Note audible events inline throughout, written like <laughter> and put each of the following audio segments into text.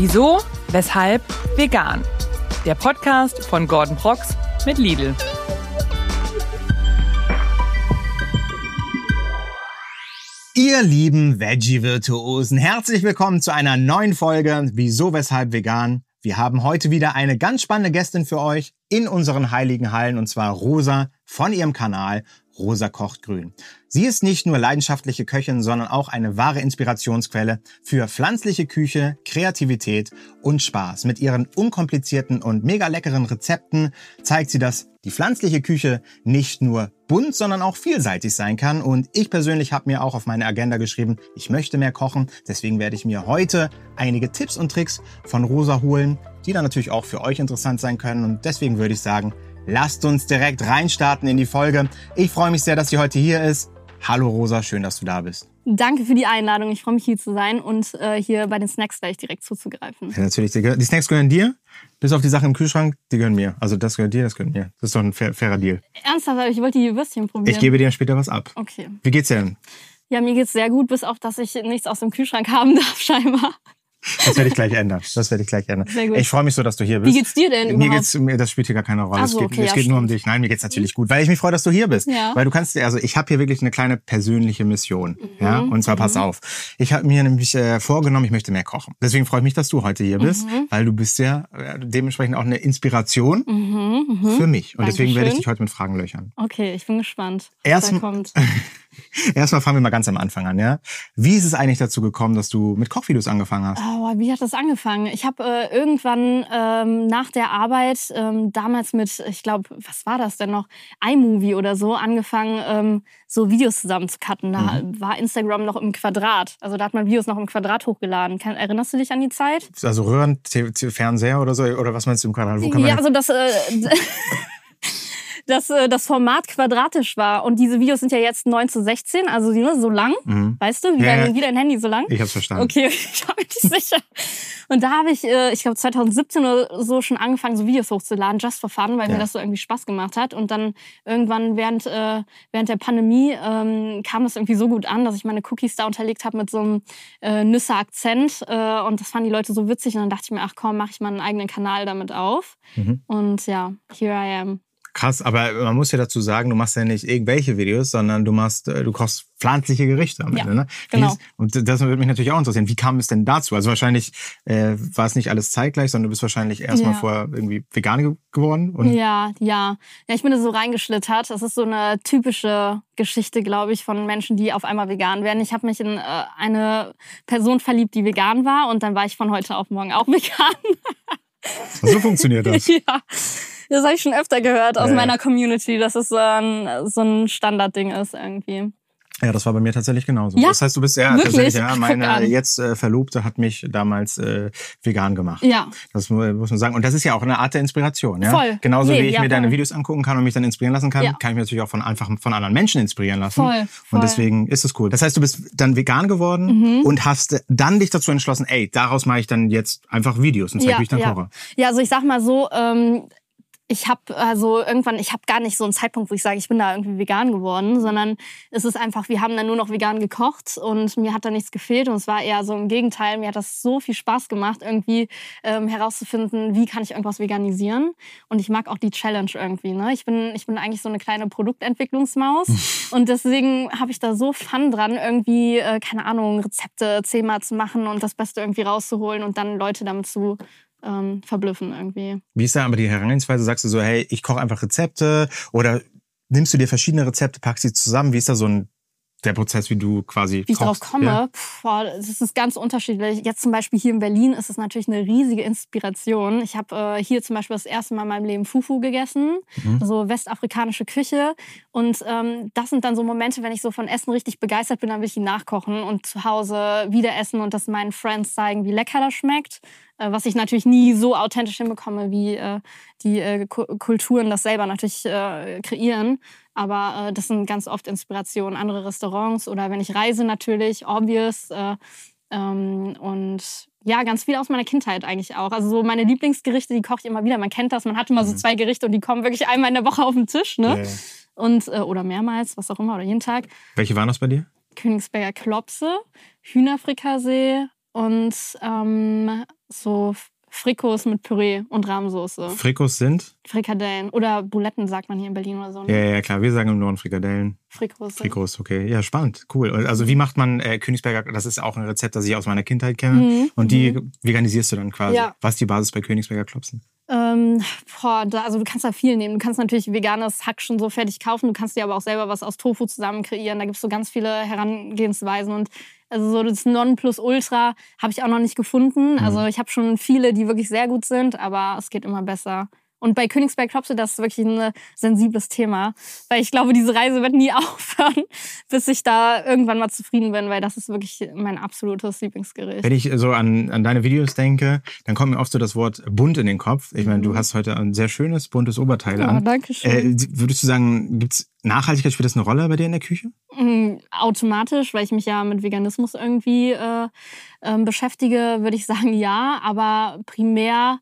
Wieso, weshalb, vegan. Der Podcast von Gordon Prox mit Lidl. Ihr lieben Veggie-Virtuosen, herzlich willkommen zu einer neuen Folge Wieso, weshalb, vegan. Wir haben heute wieder eine ganz spannende Gästin für euch in unseren heiligen Hallen und zwar Rosa von ihrem Kanal Rosa kocht grün. Sie ist nicht nur leidenschaftliche Köchin, sondern auch eine wahre Inspirationsquelle für pflanzliche Küche, Kreativität und Spaß. Mit ihren unkomplizierten und mega leckeren Rezepten zeigt sie, dass die pflanzliche Küche nicht nur bunt, sondern auch vielseitig sein kann. Und ich persönlich habe mir auch auf meine Agenda geschrieben, ich möchte mehr kochen. Deswegen werde ich mir heute einige Tipps und Tricks von Rosa holen, die dann natürlich auch für euch interessant sein können. Und deswegen würde ich sagen, lasst uns direkt reinstarten in die Folge. Ich freue mich sehr, dass sie heute hier ist. Hallo Rosa, schön, dass du da bist. Danke für die Einladung. Ich freue mich hier zu sein und äh, hier bei den Snacks gleich direkt zuzugreifen. Ja, natürlich. Die, die Snacks gehören dir. Bis auf die Sachen im Kühlschrank, die gehören mir. Also das gehört dir, das gehört mir. Das ist doch ein fair, fairer Deal. Ernsthaft, ich wollte die Würstchen probieren. Ich gebe dir später was ab. Okay. Wie geht's dir denn? Ja, mir geht's sehr gut, bis auf, dass ich nichts aus dem Kühlschrank haben darf, <laughs> scheinbar. Das werde ich gleich ändern. Das werde ich gleich ändern. Ich freue mich so, dass du hier bist. Wie geht's dir denn Mir überhaupt? geht's, mir, das spielt hier gar keine Rolle. Ach es so, geht, okay, es ja, geht nur um dich. Nein, mir geht's natürlich gut, weil ich mich freue, dass du hier bist. Ja. Weil du kannst, also ich habe hier wirklich eine kleine persönliche Mission. Mhm. Ja, und zwar pass auf. Ich habe mir nämlich äh, vorgenommen, ich möchte mehr kochen. Deswegen freue ich mich, dass du heute hier bist, Mhm. weil du bist ja äh, dementsprechend auch eine Inspiration für mich. Und deswegen werde ich Mhm, Dankeschön. dich heute mit Fragen löchern. Okay, ich bin gespannt, was Erst- da kommt. <laughs> Erstmal fangen wir mal ganz am Anfang an, ja? Wie ist es eigentlich dazu gekommen, dass du mit Kochvideos angefangen hast? Oh, wie hat das angefangen? Ich habe äh, irgendwann ähm, nach der Arbeit ähm, damals mit, ich glaube, was war das denn noch? iMovie oder so angefangen, ähm, so Videos zusammen zu cutten. Da Mhm. war Instagram noch im Quadrat. Also da hat man Videos noch im Quadrat hochgeladen. Kann, erinnerst du dich an die Zeit? Also Röhren, T- T- Fernseher oder so? Oder was meinst du im Kanal? Wo kann man Ja, also das, äh, <laughs> <laughs> dass äh, das Format quadratisch war. Und diese Videos sind ja jetzt 9 zu 16, also ne, so lang. Mhm. Weißt du, wie, Ja, dein, wie dein Handy so lang? Ich hab's verstanden. Okay, <laughs> ich war mir nicht sicher. Und da habe ich, äh, ich glaube 2017 oder so schon angefangen, so Videos hochzuladen, just for fun, weil Ja. mir das so irgendwie Spaß gemacht hat. Und dann irgendwann während, äh, während der Pandemie ähm, kam das irgendwie so gut an, dass ich meine Cookies da unterlegt habe mit so einem äh, Nüsse-Akzent. Äh, und das fanden die Leute so witzig. Und dann dachte ich mir, ach komm, mache ich mal einen eigenen Kanal damit auf. Mhm. Und ja, here I am. Krass, aber man muss ja dazu sagen, du machst ja nicht irgendwelche Videos, sondern du machst, äh, du kochst pflanzliche Gerichte am Ja, Ende. Ne? Genau. Und das würde mich natürlich auch interessieren. Wie kam es denn dazu? Also wahrscheinlich äh, war es nicht alles zeitgleich, sondern du bist wahrscheinlich erstmal Ja. vorher irgendwie vegan ge geworden. Und Ja, ja. Ja, ich bin da so reingeschlittert. Das ist so eine typische Geschichte, glaube ich, von Menschen, die auf einmal vegan werden. Ich habe mich in äh, eine Person verliebt, die vegan war und dann war ich von heute auf morgen auch <laughs> vegan. so funktioniert das. ja. Das habe ich schon öfter gehört aus Ja. meiner Community, dass es so ein, so ein Standardding ist irgendwie. Ja, das war bei mir tatsächlich genauso. Ja, das heißt, du bist ja wirklich? tatsächlich, ja, meine jetzt äh, Verlobte hat mich damals äh, vegan gemacht. Ja. Das mu- muss man sagen. Und das ist ja auch eine Art der Inspiration. Ja? Voll. Genauso Nee, wie ich ja, mir deine. Videos angucken kann und mich dann inspirieren lassen kann, Ja. kann ich mich natürlich auch von einfach von anderen Menschen inspirieren lassen. Voll, voll. Und deswegen ist es cool. Das heißt, du bist dann vegan geworden Mhm. und hast dann dich dazu entschlossen, ey, daraus mache ich dann jetzt einfach Videos und zeige, wie ich dann ja. koche. Ja, also ich sag mal so, ähm, ich habe also irgendwann, ich habe gar nicht so einen Zeitpunkt, wo ich sage, ich bin da irgendwie vegan geworden, sondern es ist einfach, wir haben dann nur noch vegan gekocht und mir hat da nichts gefehlt und es war eher so im Gegenteil, mir hat das so viel Spaß gemacht, irgendwie ähm, herauszufinden, wie kann ich irgendwas veganisieren und ich mag auch die Challenge irgendwie. Ne? Ich bin ich bin eigentlich so eine kleine Produktentwicklungsmaus <laughs> und deswegen habe ich da so Fun dran, irgendwie äh, keine Ahnung Rezepte zehnmal zu machen und das Beste irgendwie rauszuholen und dann Leute damit zu ähm, verblüffen irgendwie. Wie ist da aber die Herangehensweise? Sagst du so, hey, ich koche einfach Rezepte oder nimmst du dir verschiedene Rezepte, packst sie zusammen? Wie ist da so ein der Prozess, wie du quasi Wie ich kochst? komme, Ja? pf, boah, das ist ganz unterschiedlich. Jetzt zum Beispiel hier in Berlin ist es natürlich eine riesige Inspiration. Ich habe äh, hier zum Beispiel das erste Mal in meinem Leben Fufu gegessen, Mhm. so westafrikanische Küche. Und ähm, das sind dann so Momente, wenn ich so von Essen richtig begeistert bin, dann will ich ihn nachkochen und zu Hause wieder essen und das meinen Friends zeigen, wie lecker das schmeckt. Äh, was ich natürlich nie so authentisch hinbekomme, wie äh, die äh, Ku- Kulturen das selber natürlich kreieren. Aber das sind ganz oft Inspirationen, andere Restaurants oder wenn ich reise natürlich, obvious. Äh, ähm, und ja, ganz viel aus meiner Kindheit eigentlich auch. Also so meine Lieblingsgerichte, die koche ich immer wieder. Man kennt das, man hat immer so zwei Gerichte und die kommen wirklich einmal in der Woche auf den Tisch, ne? Ja. Und, oder mehrmals, was auch immer, oder jeden Tag. Welche waren das bei dir? Königsberger Klopse, Hühnerfrikassee und ähm, so Frikos mit Püree und Rahmsoße. Frikos sind? Frikadellen. Oder Buletten sagt man hier in Berlin oder so. Ne? Ja, ja, klar. Wir sagen im Norden Frikadellen. Frikos. Frikos, okay. Ja, spannend. Cool. Also wie macht man äh, Königsberger? Das ist auch ein Rezept, das ich aus meiner Kindheit kenne. Mhm. Und die mhm. veganisierst du dann quasi. Ja. Was ist die Basis bei Königsberger Klopsen? Ähm, boah, da, also du kannst da viel nehmen. Du kannst natürlich veganes Hack schon so fertig kaufen. Du kannst dir aber auch selber was aus Tofu zusammen kreieren. Da gibt es so ganz viele Herangehensweisen. Und also so das Nonplusultra habe ich auch noch nicht gefunden. Mhm. Also ich habe schon viele, die wirklich sehr gut sind, aber es geht immer besser. Und bei Königsberg Klopse, das ist wirklich ein sensibles Thema. Weil ich glaube, diese Reise wird nie <laughs> aufhören, bis ich da irgendwann mal zufrieden bin, weil das ist wirklich mein absolutes Lieblingsgericht. Wenn ich so an, an deine Videos denke, dann kommt mir oft so das Wort bunt in den Kopf. Ich meine, du mhm. hast heute ein sehr schönes, buntes Oberteil ja, an. danke schön. Äh, würdest du sagen, gibt's Nachhaltigkeit, spielt das eine Rolle bei dir in der Küche? Mhm, automatisch, weil ich mich ja mit Veganismus irgendwie äh, äh, beschäftige, würde ich sagen, ja. Aber primär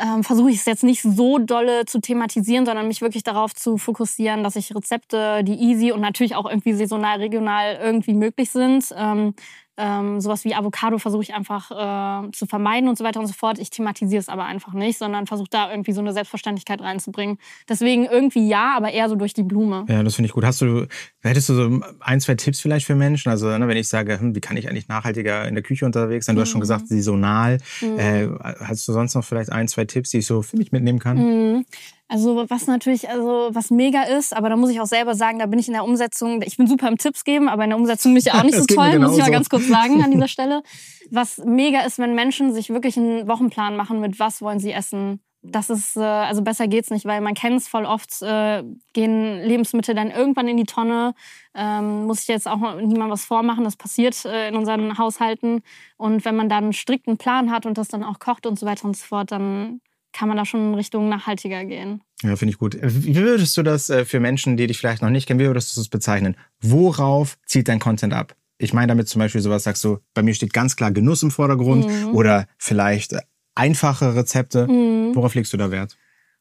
ähm, versuche ich es jetzt nicht so dolle zu thematisieren, sondern mich wirklich darauf zu fokussieren, dass ich Rezepte, die easy und natürlich auch irgendwie saisonal, regional irgendwie möglich sind, ähm, ähm, sowas wie Avocado versuche ich einfach äh, zu vermeiden und so weiter und so fort. Ich thematisiere es aber einfach nicht, sondern versuche da irgendwie so eine Selbstverständlichkeit reinzubringen. Deswegen irgendwie ja, aber eher so durch die Blume. Ja, das finde ich gut. Hast du, hättest du so ein, zwei Tipps vielleicht für Menschen? Also, ne, wenn ich sage, hm, wie kann ich eigentlich nachhaltiger in der Küche unterwegs sein? Du mhm. hast schon mhm. gesagt, saisonal. Mhm. Äh, hast du sonst noch vielleicht ein, zwei Tipps, die ich so für mich mitnehmen kann? Mhm. Also was natürlich, also was mega ist, aber da muss ich auch selber sagen, da bin ich in der Umsetzung, ich bin super im Tipps geben, aber in der Umsetzung bin ich auch <laughs> nicht so toll, muss ich mal ganz kurz sagen an dieser <laughs> Stelle. Was mega ist, wenn Menschen sich wirklich einen Wochenplan machen mit was wollen sie essen. Das ist, äh, also besser geht's nicht, weil man kennt es voll oft, äh, gehen Lebensmittel dann irgendwann in die Tonne. Ähm, muss ich jetzt auch niemand was vormachen, das passiert äh, in unseren Haushalten. Und wenn man dann einen strikten Plan hat und das dann auch kocht und so weiter und so fort, dann kann man da schon in Richtung nachhaltiger gehen. Ja, finde ich gut. Wie würdest du das äh, für Menschen, die dich vielleicht noch nicht kennen, wie würdest du das bezeichnen? Worauf zieht dein Content ab? Ich meine damit zum Beispiel sowas, sagst du, bei mir steht ganz klar Genuss im Vordergrund mhm. oder vielleicht einfache Rezepte. Mhm. Worauf legst du da Wert?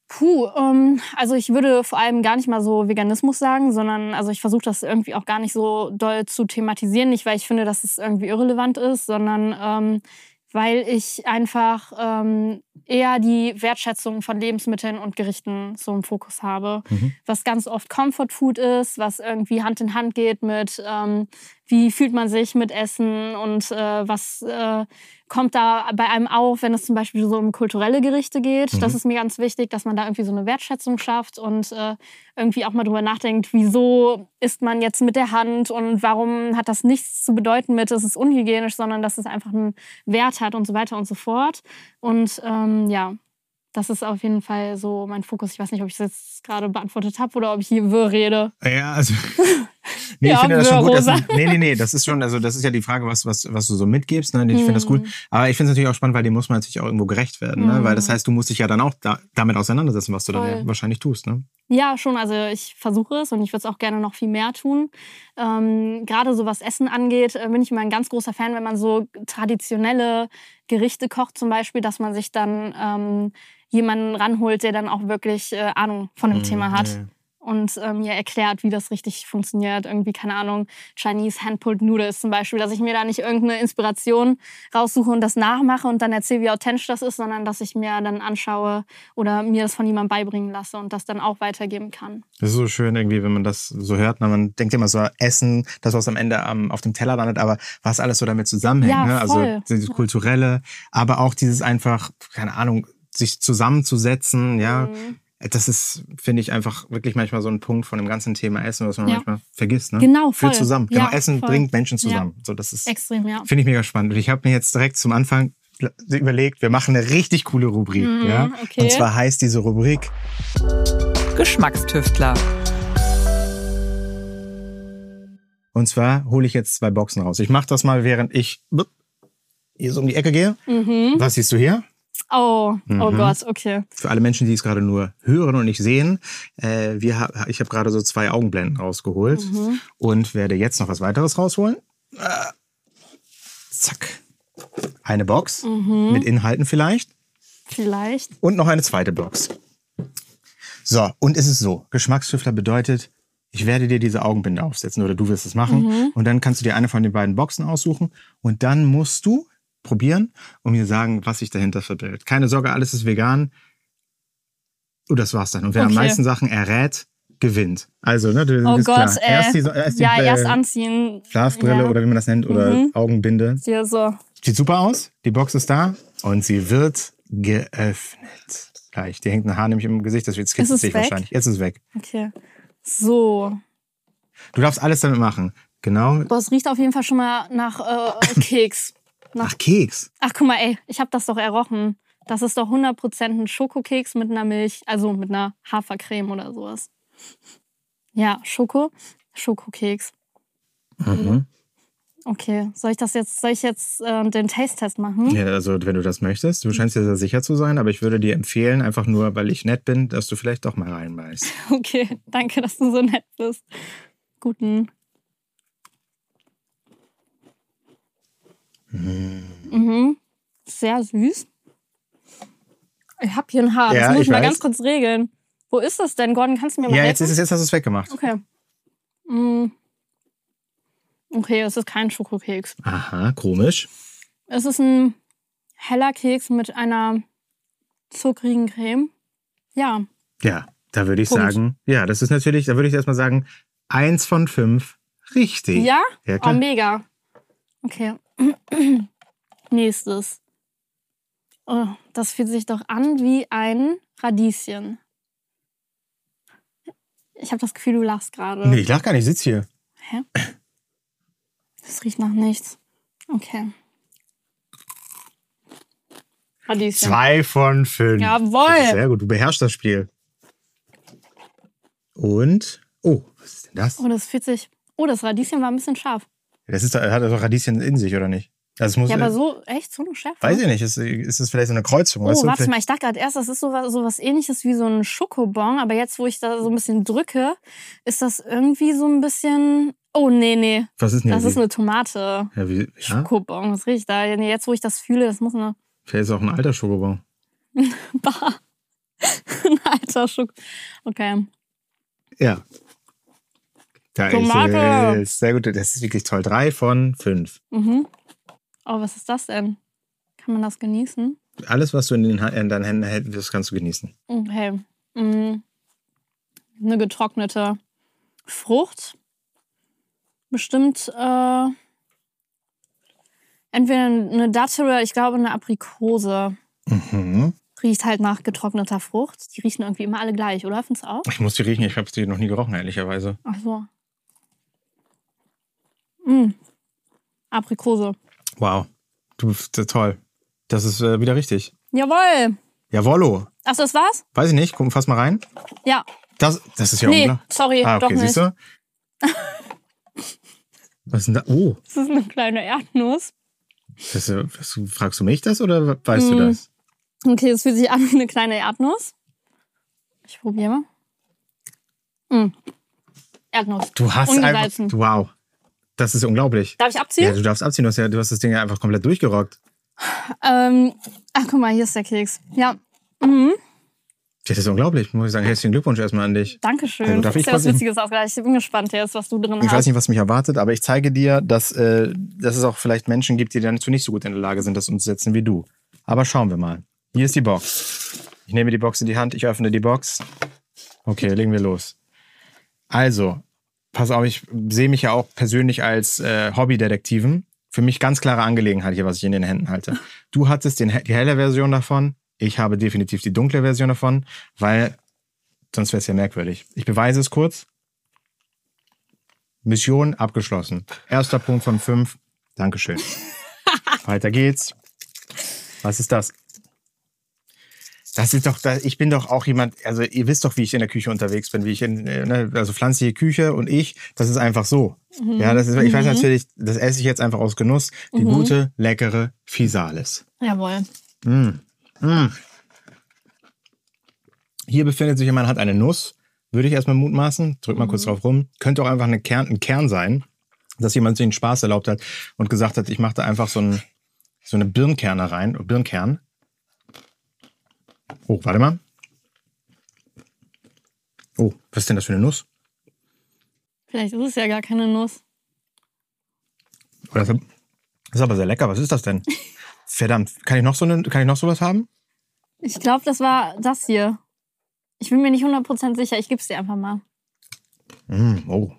Puh, ähm, also ich würde vor allem gar nicht mal so Veganismus sagen, sondern also ich versuche das irgendwie auch gar nicht so doll zu thematisieren. Nicht, weil ich finde, dass es irgendwie irrelevant ist, sondern ähm, weil ich einfach ähm, eher die Wertschätzung von Lebensmitteln und Gerichten so im Fokus habe. Mhm. Was ganz oft Comfort Food ist, was irgendwie Hand in Hand geht mit, ähm, wie fühlt man sich mit Essen und äh, was äh, kommt da bei einem auf, wenn es zum Beispiel so um kulturelle Gerichte geht. Mhm. Das ist mir ganz wichtig, dass man da irgendwie so eine Wertschätzung schafft und äh, irgendwie auch mal drüber nachdenkt, wieso isst man jetzt mit der Hand und warum hat das nichts zu bedeuten mit, es ist unhygienisch, sondern dass es einfach einen Wert hat und so weiter und so fort. Und ähm, ja, das ist auf jeden Fall so mein Fokus. Ich weiß nicht, ob ich es jetzt gerade beantwortet habe oder ob ich hier wirr rede. Ja, also. <laughs> Nee, ja, ich finde das schon gut. Dass, nee, nee, nee, das ist schon, also das ist ja die Frage, was, was, was du so mitgibst. Ne? Ich finde das gut. Mhm. Aber ich finde es natürlich auch spannend, weil dem muss man natürlich auch irgendwo gerecht werden. Ne? Weil das mhm. heißt, du musst dich ja dann auch da, damit auseinandersetzen, was du Voll. dann ja wahrscheinlich tust. Ne? Ja, schon. Also ich versuche es und ich würde es auch gerne noch viel mehr tun. Ähm, Gerade so was Essen angeht, äh, bin ich immer ein ganz großer Fan, wenn man so traditionelle Gerichte kocht, zum Beispiel, dass man sich dann ähm, jemanden ranholt, der dann auch wirklich äh, Ahnung von dem mhm, Thema hat. Ja und ähm, mir erklärt, wie das richtig funktioniert. Irgendwie, keine Ahnung, Chinese Handpulled Noodles zum Beispiel, dass ich mir da nicht irgendeine Inspiration raussuche und das nachmache und dann erzähle, wie authentisch das ist, sondern dass ich mir dann anschaue oder mir das von jemandem beibringen lasse und das dann auch weitergeben kann. Das ist so schön irgendwie, wenn man das so hört. Ne? Man denkt immer so, Essen, das, was am Ende um, auf dem Teller landet, aber was alles so damit zusammenhängt. Ja, ne? Also dieses Kulturelle, aber auch dieses einfach, keine Ahnung, sich zusammenzusetzen, ja. Mhm das ist, finde ich, einfach wirklich manchmal so ein Punkt von dem ganzen Thema Essen, was man ja. manchmal vergisst. Ne? Genau, voll. Für zusammen. Ja, genau, Essen voll. bringt Menschen zusammen. Ja. So, das ist extrem, ja. Finde ich mega spannend. Und ich habe mir jetzt direkt zum Anfang überlegt, wir machen eine richtig coole Rubrik. Mhm, ja? Okay. Und zwar heißt diese Rubrik Geschmackstüftler. Und zwar hole ich jetzt zwei Boxen raus. Ich mache das mal, während ich hier so um die Ecke gehe. Mhm. Was siehst du hier? Oh, oh mhm. oh Gott, okay. Für alle Menschen, die es gerade nur hören und nicht sehen, äh, wir, ich habe gerade so zwei Augenblenden rausgeholt mhm. und werde jetzt noch was weiteres rausholen. Äh, zack. Eine Box mhm. mit Inhalten vielleicht. Vielleicht. Und noch eine zweite Box. So, und es ist so, Geschmackstüftler bedeutet, ich werde dir diese Augenbinde aufsetzen oder du wirst es machen. Mhm. Und dann kannst du dir eine von den beiden Boxen aussuchen und dann musst du probieren und mir sagen, was sich dahinter verbirgt. Keine Sorge, alles ist vegan. Und das war's dann. Und wer am Okay. meisten Sachen errät, gewinnt. Also, ne, du Oh Gott, klar. erst die, erst die ja, äh, erst anziehen. Schlafbrille Ja. oder wie man das nennt oder Mhm. Augenbinde. Hier so. Sieht super aus. Die Box ist da und sie wird geöffnet. Gleich. Die hängt ein Haar nämlich im Gesicht, das wird sich wahrscheinlich. Jetzt ist es weg. Okay. So. Du darfst alles damit machen. Genau. Boah, es riecht auf jeden Fall schon mal nach äh, Keks. Ach, Keks. Ach, guck mal, ey, ich habe das doch errochen. Das ist doch 100% ein Schokokeks mit einer Milch, also mit einer Hafercreme oder sowas. Ja, Schoko, Schokokeks. Mhm. Okay, soll ich das jetzt, soll ich jetzt äh, den Taste-Test machen? Ja, also wenn du das möchtest. Du scheinst dir sehr sicher zu sein, aber ich würde dir empfehlen, einfach nur, weil ich nett bin, dass du vielleicht doch mal reinbeißt. <laughs> Okay, danke, dass du so nett bist. Guten. Mhm. Sehr süß. Ich hab hier ein Haar. Ja, das muss ich ich mal weiß. ganz kurz regeln. Wo ist das denn, Gordon? Kannst du mir mal Ja, jetzt ist es jetzt hast du es weggemacht. Okay. Mm. Okay, es ist kein Schokokeks. Aha, komisch. Es ist ein heller Keks mit einer zuckrigen Creme. Ja, Ja, da würde ich Punkt. sagen, ja, das ist natürlich, da würde ich erstmal sagen, eins von fünf richtig. Ja? Ja, Oh, klar. mega. Okay. <clears throat> Nächstes. Oh, das fühlt sich doch an wie ein Radieschen. Ich habe das Gefühl, du lachst gerade. Nee, ich lach gar nicht, ich sitz hier. Hä? Das riecht nach nichts. Okay. Radieschen. Zwei von fünf. Jawohl. Sehr gut, du beherrschst das Spiel. Und, oh, was ist denn das? Oh, das fühlt sich. Oh, das Radieschen war ein bisschen scharf. Das ist, hat doch Radieschen in sich, oder nicht? Also muss, Ja, aber äh, so, echt, so eine Schärfe? weiß ich nicht, ist, ist das vielleicht so eine Kreuzung? Oh, weißt du? warte Vielleicht- mal, ich dachte gerade erst, das ist sowas, sowas ähnliches wie so ein Schokobon, aber jetzt, wo ich da so ein bisschen drücke, ist das irgendwie so ein bisschen. Oh, nee, nee. Was ist denn Das hier? ist eine Tomate. ja, wie, ja? Schokobon, was riecht da? Jetzt, wo ich das fühle, das muss eine. <laughs> Vielleicht ist es auch ein alter Schokobon. Bah. <laughs> ein alter Schok. Okay. Ja. Da Tomate. ist es. Sehr gut, das ist wirklich toll. Drei von fünf. Mhm. Oh, was ist das denn? Kann man das genießen? Alles, was du in, den, in deinen Händen hältst, das kannst du genießen. Okay. Mm. Eine getrocknete Frucht. Bestimmt äh, entweder eine Dattel oder ich glaube eine Aprikose. Mhm. Riecht halt nach getrockneter Frucht. Die riechen irgendwie immer alle gleich, oder? Findest du auch? Ich muss die riechen, ich habe die noch nie gerochen, ehrlicherweise. Ach so. Mm. Aprikose. Wow. Du bist äh, toll. Das ist äh, wieder richtig. Jawohl. Jawollo. Ach, das war's? Weiß ich nicht, guck, fass mal rein. Ja. Das, das ist ja nee, sorry, Ah, doch okay, nicht. siehst du? <laughs> Was ist denn da? Oh, Das ist eine kleine Erdnuss. das, äh, was, fragst du mich das oder weißt du Mm. das? Okay, es fühlt sich an wie eine kleine Erdnuss. Ich probiere mal. Mm. Erdnuss. Du hast einfach. Wow. Das ist unglaublich. Darf ich Ja, abziehen? du darfst abziehen, du hast, ja, du hast das Ding ja einfach komplett durchgerockt. Ähm, ach, guck mal, hier ist der Keks. Ja. Mhm. Das ist unglaublich. Muss ich sagen, herzlichen Glückwunsch erstmal an dich. Dankeschön. Also, darf ich ja was Witziges. Ich bin gespannt jetzt, was du drin Ich hast. weiß nicht, was mich erwartet, aber ich zeige dir, dass, äh, dass es auch vielleicht Menschen gibt, die dazu nicht so gut in der Lage sind, das umzusetzen wie du. Aber schauen wir mal. Hier ist die Box. Ich nehme die Box in die Hand, ich öffne die Box. Okay, legen wir los. Also, pass auf, ich sehe mich ja auch persönlich als äh, Hobbydetektiven. Für mich ganz klare Angelegenheit hier, was ich in den Händen halte. Du hattest den, die helle Version davon. Ich habe definitiv die dunkle Version davon, weil sonst wäre es ja merkwürdig. Ich beweise es kurz. Mission abgeschlossen. Erster Punkt von fünf. Dankeschön. <laughs> Weiter geht's. Was ist das? Das ist doch, ich bin doch auch jemand, also ihr wisst doch, wie ich in der Küche unterwegs bin, wie ich in, äh, ne, also pflanzliche Küche und ich, das ist einfach so. Ja, das ist, ich weiß natürlich, das esse ich jetzt einfach aus Genuss, die gute, leckere Physalis. Jawohl. Mm. Mm. Hier befindet sich jemand, hat eine Nuss. Würde ich erstmal mutmaßen. Drück mal kurz drauf rum. Könnte auch einfach eine Kern, ein Kern sein, dass jemand sich den Spaß erlaubt hat und gesagt hat, ich mache da einfach so, ein, so eine Birnkerne rein. Birnkern. Oh, warte mal. Oh, was ist denn das für eine Nuss? Vielleicht ist es ja gar keine Nuss. Das ist aber sehr lecker. Was ist das denn? <laughs> Verdammt, kann ich noch so eine, kann ich noch sowas haben? Ich glaube, das war das hier. Ich bin mir nicht 100% sicher. Ich gebe es dir einfach mal. Mm, oh.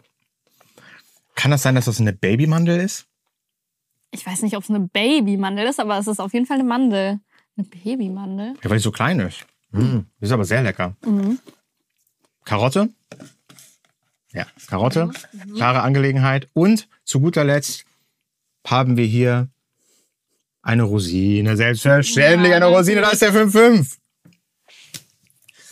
Kann das sein, dass das eine Babymandel ist? Ich weiß nicht, ob es eine Babymandel ist, aber es ist auf jeden Fall eine Mandel. Eine Babymandel? Ja, weil die so klein ist. Mm, ist aber sehr lecker. Mhm. Karotte? Ja, Karotte. Klare Angelegenheit. Und zu guter Letzt haben wir hier eine Rosine. Selbstverständlich Ja, eine Rosine. Da ist der 5-5.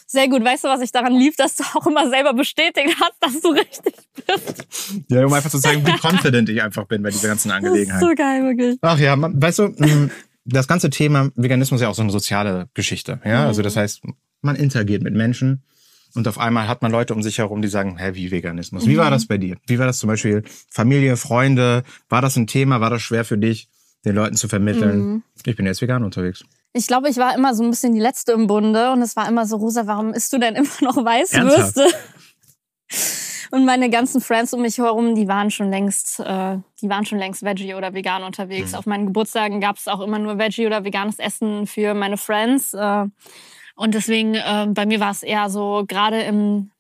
Sehr gut. Weißt du, was ich daran lieb, dass du auch immer selber bestätigt hast, dass du richtig bist. Ja, um einfach zu zeigen, wie confident ich einfach bin bei dieser ganzen Das ist Angelegenheit. so geil, wirklich. Ach ja, man, weißt du, mh, das ganze Thema Veganismus ist ja auch so eine soziale Geschichte. Ja, also das heißt, man interagiert mit Menschen und auf einmal hat man Leute um sich herum, die sagen, hä, wie Veganismus? Wie war das bei dir? Wie war das zum Beispiel Familie, Freunde? War das ein Thema? War das schwer für dich, den Leuten zu vermitteln? Ich bin jetzt vegan unterwegs. Ich glaube, ich war immer so ein bisschen die Letzte im Bunde und es war immer so, Rosa, warum isst du denn immer noch Weißwürste? <laughs> Und meine ganzen Friends um mich herum, die waren schon längst, äh, die waren schon längst Veggie oder vegan unterwegs. Auf meinen Geburtstagen gab es auch immer nur Veggie oder veganes Essen für meine Friends. Äh, und deswegen, äh, bei mir war es eher so, gerade im,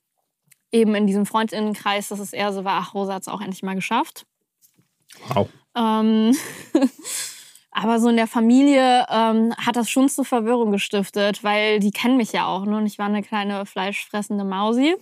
eben in diesem Freundinnenkreis, dass es eher so war, ach, Rosa hat es auch endlich mal geschafft. Wow. Ähm, <laughs> aber so in der Familie ähm, hat das schon zu Verwirrung gestiftet, weil die kennen mich ja auch. Ne? Und ich war eine kleine fleischfressende Mausi.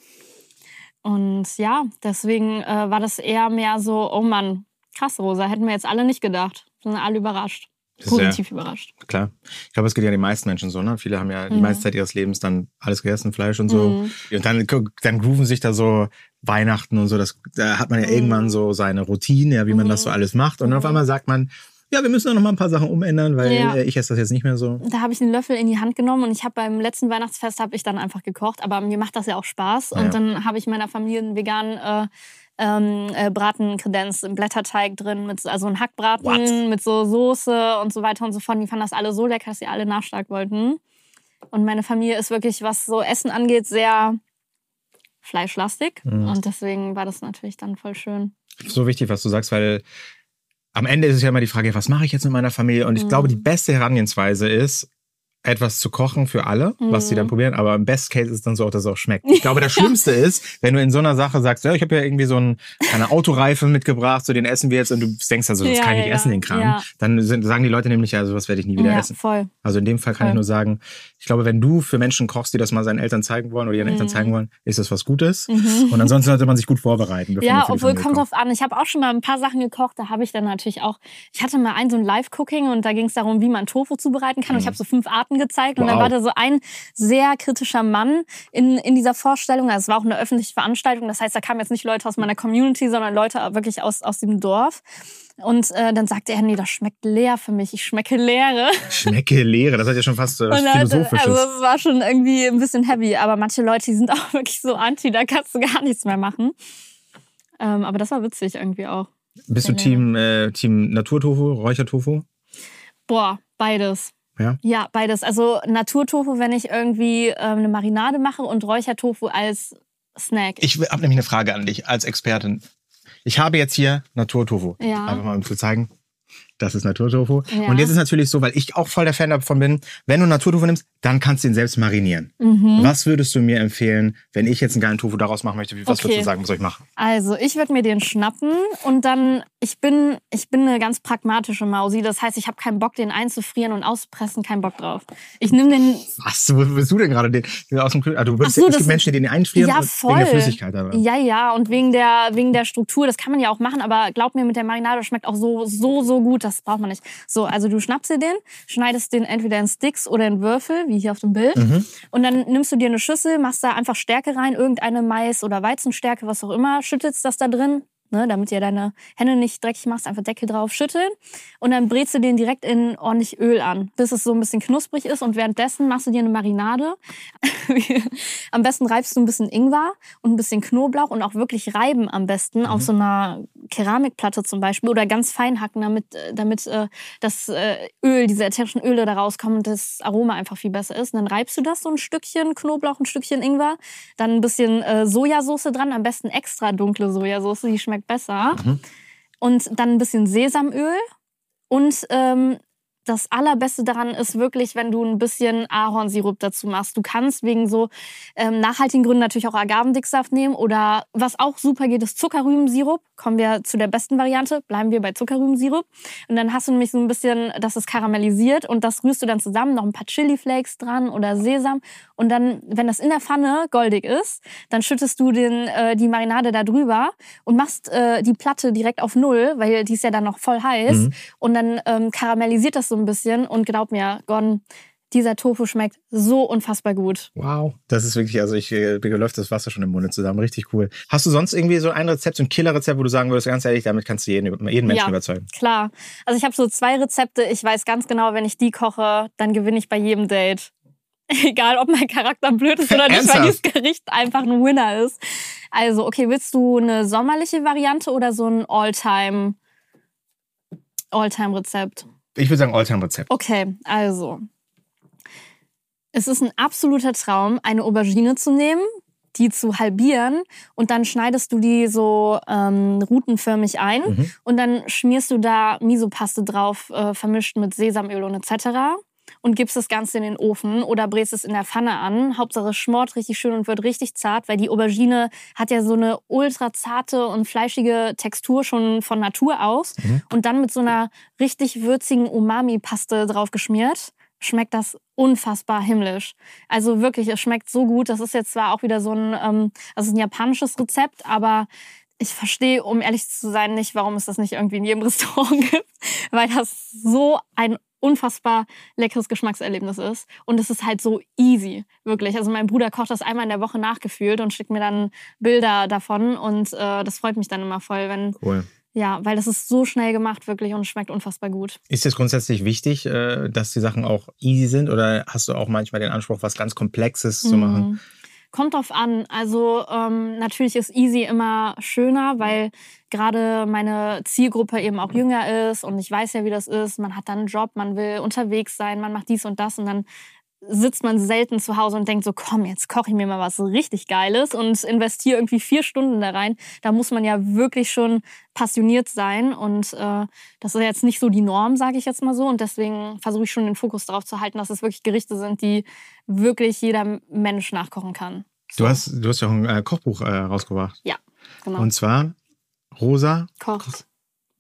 Und ja, deswegen äh, war das eher mehr so, oh Mann, krass, Rosa, hätten wir jetzt alle nicht gedacht. Sind alle überrascht. Ist ja- Positiv überrascht. Klar. Ich glaube, es geht ja den meisten Menschen so, ne? Viele haben ja die Mhm. meiste Zeit ihres Lebens dann alles gegessen, Fleisch und so. Mhm. Und dann, dann grooven sich da so Weihnachten und so. Das, da hat man ja Mhm. irgendwann so seine Routine, ja, wie man das so alles macht. Und dann auf Mhm. einmal sagt man, ja, wir müssen doch noch mal ein paar Sachen umändern, weil Ja. äh, ich esse das jetzt nicht mehr so. Da habe ich einen Löffel in die Hand genommen und ich habe beim letzten Weihnachtsfest habe ich dann einfach gekocht. Aber mir macht das ja auch Spaß. Ja. Und dann habe ich meiner Familie einen veganen äh, ähm, äh, Bratenkredenz im Blätterteig drin, mit, also ein Hackbraten What? mit so Soße und so weiter und so fort. Die fanden das alle so lecker, dass sie alle nachstark wollten. Und meine Familie ist wirklich, was so Essen angeht, sehr fleischlastig. Mhm. Und deswegen war das natürlich dann voll schön. So wichtig, was du sagst, weil am Ende ist es ja immer die Frage, was mache ich jetzt mit meiner Familie? Und ich Mhm. glaube, die beste Herangehensweise ist, etwas zu kochen für alle, was sie Mhm. dann probieren. Aber im Best Case ist dann so, dass es auch schmeckt. Ich glaube, das <laughs> Schlimmste ist, wenn du in so einer Sache sagst, ja, ich habe ja irgendwie so ein, eine Autoreife mitgebracht, so den essen wir jetzt und du denkst also, das Ja, kann ich ja, nicht essen, den Kram. ja. Dann sind, sagen die Leute nämlich, ja, sowas werde ich nie wieder ja, essen. voll. Also in dem Fall kann Voll. ich nur sagen, ich glaube, wenn du für Menschen kochst, die das mal seinen Eltern zeigen wollen oder ihren Eltern Mhm. zeigen wollen, ist das was Gutes. Mhm. Und ansonsten sollte man sich gut vorbereiten. Ja, obwohl kommt drauf an. Ich habe auch schon mal ein paar Sachen gekocht. Da habe ich dann natürlich auch. Ich hatte mal ein so ein Live-Cooking und da ging es darum, wie man Tofu zubereiten kann. Und ich habe so fünf Arten gezeigt. Und dann. Wow. war da so ein sehr kritischer Mann in, in dieser Vorstellung. Also es war auch eine öffentliche Veranstaltung. Das heißt, da kamen jetzt nicht Leute aus meiner Community, sondern Leute wirklich aus, aus dem Dorf. Und äh, dann sagte er, nee, das schmeckt leer für mich. Ich schmecke Leere. Schmecke Leere, das hat ja schon fast äh, <laughs> Philosophisches. Also es war schon irgendwie ein bisschen heavy. Aber manche Leute, die sind <laughs> auch wirklich so anti, da kannst du gar nichts mehr machen. Ähm, aber das war witzig irgendwie auch. Bist du. Team, äh, Team Naturtofu, Räuchertofu? Boah, beides. Ja? Ja, beides. Also Naturtofu, wenn ich irgendwie ähm, eine Marinade mache und Räuchertofu als Snack. Ich habe nämlich eine Frage an dich als Expertin. Ich habe jetzt hier Naturtofu. Ja. Einfach mal um zu zeigen, das ist Naturtofu. Ja. Und jetzt ist natürlich so, weil ich auch voll der Fan davon bin, wenn du Naturtofu nimmst, dann kannst du ihn selbst marinieren. mhm. Was würdest du mir empfehlen, wenn ich jetzt einen geilen Tofu daraus machen möchte? Was Okay. würdest du sagen, was soll ich machen? Also ich würde mir den schnappen und dann, ich bin, ich bin eine ganz pragmatische Mausi. Das heißt, ich habe keinen Bock, den einzufrieren und auszupressen, keinen Bock drauf. Ich nehme den Was, wo bist du denn gerade den, aus dem Kühl? Ah, du Ach so, es gibt Menschen, die den einfrieren Ja, und wegen der voll. Flüssigkeit. Aber. Ja, ja, und wegen der, wegen der Struktur, das kann man ja auch machen, aber glaub mir, mit der Marinade schmeckt auch so, so, so gut, das braucht man nicht. So, also du schnappst dir den, schneidest den entweder in Sticks oder in Würfel, wie hier auf dem Bild, Mhm. und dann nimmst du dir eine Schüssel, machst da einfach Stärke rein, irgendeine Mais- oder Weizenstärke, was auch immer, schüttelst das da drin, ne, damit ihr deine Hände nicht dreckig machst, einfach Deckel drauf, schütteln und dann brätst du den direkt in ordentlich Öl an, bis es so ein bisschen knusprig ist und währenddessen machst du dir eine Marinade. <laughs> am besten reibst du ein bisschen Ingwer und ein bisschen Knoblauch und auch wirklich reiben am besten mhm. auf so einer Keramikplatte zum Beispiel oder ganz fein hacken, damit, äh, damit äh, das äh, Öl, diese ätherischen Öle da rauskommen und das Aroma einfach viel besser ist. Und dann reibst du das so ein Stückchen Knoblauch, ein Stückchen Ingwer, dann ein bisschen äh, Sojasauce dran, am besten extra dunkle Sojasauce, die schmeckt besser. Mhm. Und dann ein bisschen Sesamöl und ähm, das Allerbeste daran ist wirklich, wenn du ein bisschen Ahornsirup dazu machst. Du kannst wegen so ähm, nachhaltigen Gründen natürlich auch Agavendicksaft nehmen oder was auch super geht, ist Zuckerrübensirup. Kommen wir zu der besten Variante, bleiben wir bei Zuckerrübensirup. Und dann hast du nämlich so ein bisschen, dass es karamellisiert und das rührst du dann zusammen, noch ein paar Chili-Flakes dran oder Sesam. Und dann, wenn das in der Pfanne goldig ist, dann schüttest du den, äh, die Marinade da drüber und machst äh, die Platte direkt auf Null, weil die ist ja dann noch voll heiß. Mhm. Und dann ähm, karamellisiert das so ein bisschen. Und glaub mir, Gon, dieser Tofu schmeckt so unfassbar gut. Wow, das ist wirklich, also ich mir läuft das Wasser schon im Munde zusammen, richtig cool. Hast du sonst irgendwie so ein Rezept, so ein Killerrezept, wo du sagen würdest, ganz ehrlich, damit kannst du jeden, jeden Menschen ja, überzeugen? Klar, also ich habe so zwei Rezepte. Ich weiß ganz genau, wenn ich die koche, dann gewinne ich bei jedem Date. <laughs> Egal, ob mein Charakter blöd ist oder <laughs> nicht, weil dieses Gericht einfach ein Winner ist. Also, okay, willst du eine sommerliche Variante oder so ein Alltime Alltime-Rezept? Ich würde sagen Alltime-Rezept. Okay, also. Es ist ein absoluter Traum, eine Aubergine zu nehmen, die zu halbieren und dann schneidest du die so ähm, rutenförmig ein mhm. und dann schmierst du da Misopaste drauf, äh, vermischt mit Sesamöl und etc. und gibst das Ganze in den Ofen oder brätst es in der Pfanne an. Hauptsache es schmort richtig schön und wird richtig zart, weil die Aubergine hat ja so eine ultra zarte und fleischige Textur schon von Natur aus mhm. und dann mit so einer richtig würzigen Umami-Paste drauf geschmiert schmeckt das unfassbar himmlisch. Also wirklich, es schmeckt so gut. Das ist jetzt zwar auch wieder so ein, ähm, also ein japanisches Rezept, aber ich verstehe, um ehrlich zu sein, nicht, warum es das nicht irgendwie in jedem <laughs> Restaurant gibt, weil das so ein unfassbar leckeres Geschmackserlebnis ist. Und es ist halt so easy, wirklich. Also mein Bruder kocht das einmal in der Woche nachgefühlt und schickt mir dann Bilder davon. Und äh, das freut mich dann immer voll, wenn, cool. Ja, weil das ist so schnell gemacht wirklich und schmeckt unfassbar gut. Ist es grundsätzlich wichtig, äh, dass die Sachen auch easy sind oder hast du auch manchmal den Anspruch, was ganz Komplexes mhm. zu machen? Kommt drauf an. Also ähm, natürlich ist easy immer schöner, weil gerade meine Zielgruppe eben auch jünger ist und ich weiß ja, wie das ist. Man hat dann einen Job, man will unterwegs sein, man macht dies und das und dann sitzt man selten zu Hause und denkt so, komm, jetzt koche ich mir mal was richtig Geiles und investiere irgendwie vier Stunden da rein. Da muss man ja wirklich schon passioniert sein und äh, das ist jetzt nicht so die Norm, sage ich jetzt mal so. Und deswegen versuche ich schon den Fokus darauf zu halten, dass es wirklich Gerichte sind, die wirklich jeder Mensch nachkochen kann. So. Du hast, du hast ja auch ein äh, Kochbuch äh, rausgebracht. Ja, genau. Und zwar Rosa kocht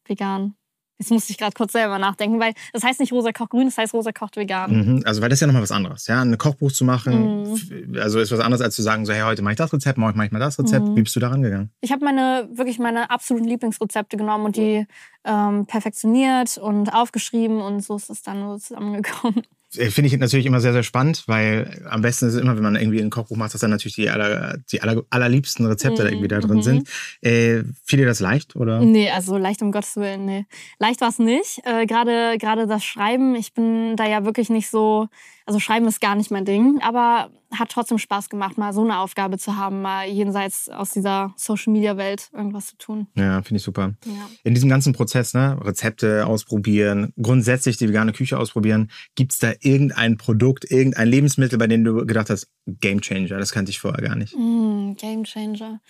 vegan. Jetzt musste ich gerade kurz selber nachdenken, weil das heißt nicht rosa kocht grün, das heißt rosa kocht vegan. Mhm, also weil das ist ja nochmal was anderes. Ja, ein Kochbuch zu machen, mhm. also ist was anderes als zu sagen, so hey, heute mache ich das Rezept, morgen mache ich mal das Rezept. Mhm. Wie bist du da rangegangen? Ich habe meine, wirklich meine absoluten Lieblingsrezepte genommen und die ähm, perfektioniert und aufgeschrieben und so ist es dann so zusammengekommen. Äh, finde ich natürlich immer sehr, sehr spannend, weil am besten ist es immer, wenn man irgendwie ein Kochbuch macht, dass dann natürlich die, aller, die aller, allerliebsten Rezepte mhm. irgendwie da drin mhm. sind. Äh, fiel dir das leicht? Oder? Nee, also leicht um Gottes Willen, nee. Leicht war es nicht. Äh, Gerade das Schreiben, ich bin da ja wirklich nicht so also Schreiben ist gar nicht mein Ding, aber hat trotzdem Spaß gemacht, mal so eine Aufgabe zu haben, mal jenseits aus dieser Social-Media-Welt irgendwas zu tun. Ja, finde ich super. Ja. In diesem ganzen Prozess, ne, Rezepte ausprobieren, grundsätzlich die vegane Küche ausprobieren, gibt es da irgendein Produkt, irgendein Lebensmittel, bei dem du gedacht hast, Game Changer, das kannte ich vorher gar nicht? Mm, Game Changer.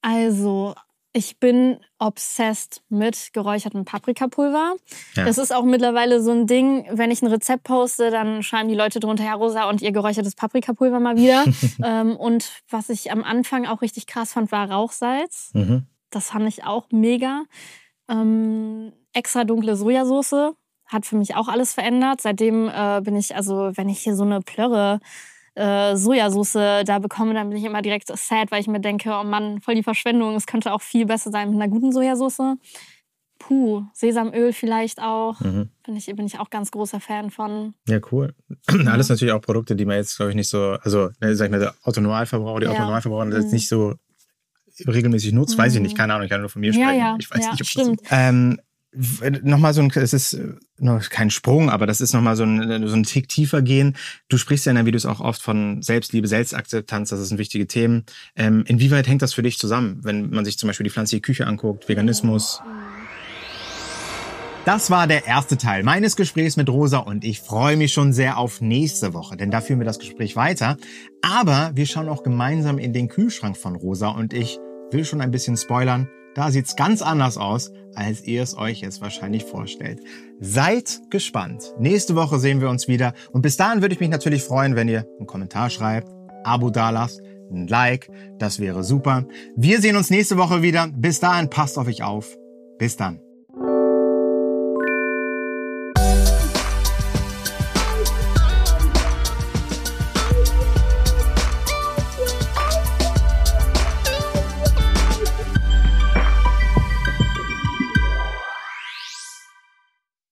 Also ich bin obsessed mit geräuchertem Paprikapulver. Ja. Das ist auch mittlerweile so ein Ding, wenn ich ein Rezept poste, dann schreiben die Leute drunter, Herr Rosa, und ihr geräuchertes Paprikapulver mal wieder. <laughs> ähm, und was ich am Anfang auch richtig krass fand, war Rauchsalz. Mhm. Das fand ich auch mega. Ähm, extra dunkle Sojasauce hat für mich auch alles verändert. Seitdem äh, bin ich, also wenn ich hier so eine Plörre äh, Sojasauce da bekomme, dann bin ich immer direkt sad, weil ich mir denke, oh Mann, voll die Verschwendung. Es könnte auch viel besser sein mit einer guten Sojasauce. Puh, Sesamöl vielleicht auch. Mhm. Bin, ich, bin ich auch ganz großer Fan von. Ja, cool. Ja. <clears throat> Alles natürlich auch Produkte, die man jetzt, glaube ich, nicht so, also, ne, sag ich mal, der Autonormalverbraucher, die ja. Autonormalverbraucher, mhm. jetzt nicht so regelmäßig nutzt, weiß ich nicht, keine Ahnung, ich kann nur von mir Mhm. Ja, sprechen. ja, ich weiß ja, nicht, ob stimmt. Das so, ähm, nochmal so ein, es ist äh, noch kein Sprung, aber das ist nochmal so ein, so ein Tick tiefer gehen. Du sprichst ja in deinen Videos auch oft von Selbstliebe, Selbstakzeptanz, das sind wichtige Themen. Ähm, inwieweit hängt das für dich zusammen, wenn man sich zum Beispiel die pflanzliche Küche anguckt, Veganismus? Das war der erste Teil meines Gesprächs mit Rosa und ich freue mich schon sehr auf nächste Woche, denn da führen wir das Gespräch weiter. Aber wir schauen auch gemeinsam in den Kühlschrank von Rosa und ich will schon ein bisschen spoilern. Da sieht's ganz anders aus, als ihr es euch jetzt wahrscheinlich vorstellt. Seid gespannt. Nächste Woche sehen wir uns wieder und bis dahin würde ich mich natürlich freuen, wenn ihr einen Kommentar schreibt, Abo dalasst, ein Like, das wäre super. Wir sehen uns nächste Woche wieder. Bis dahin passt auf euch auf. Bis dann.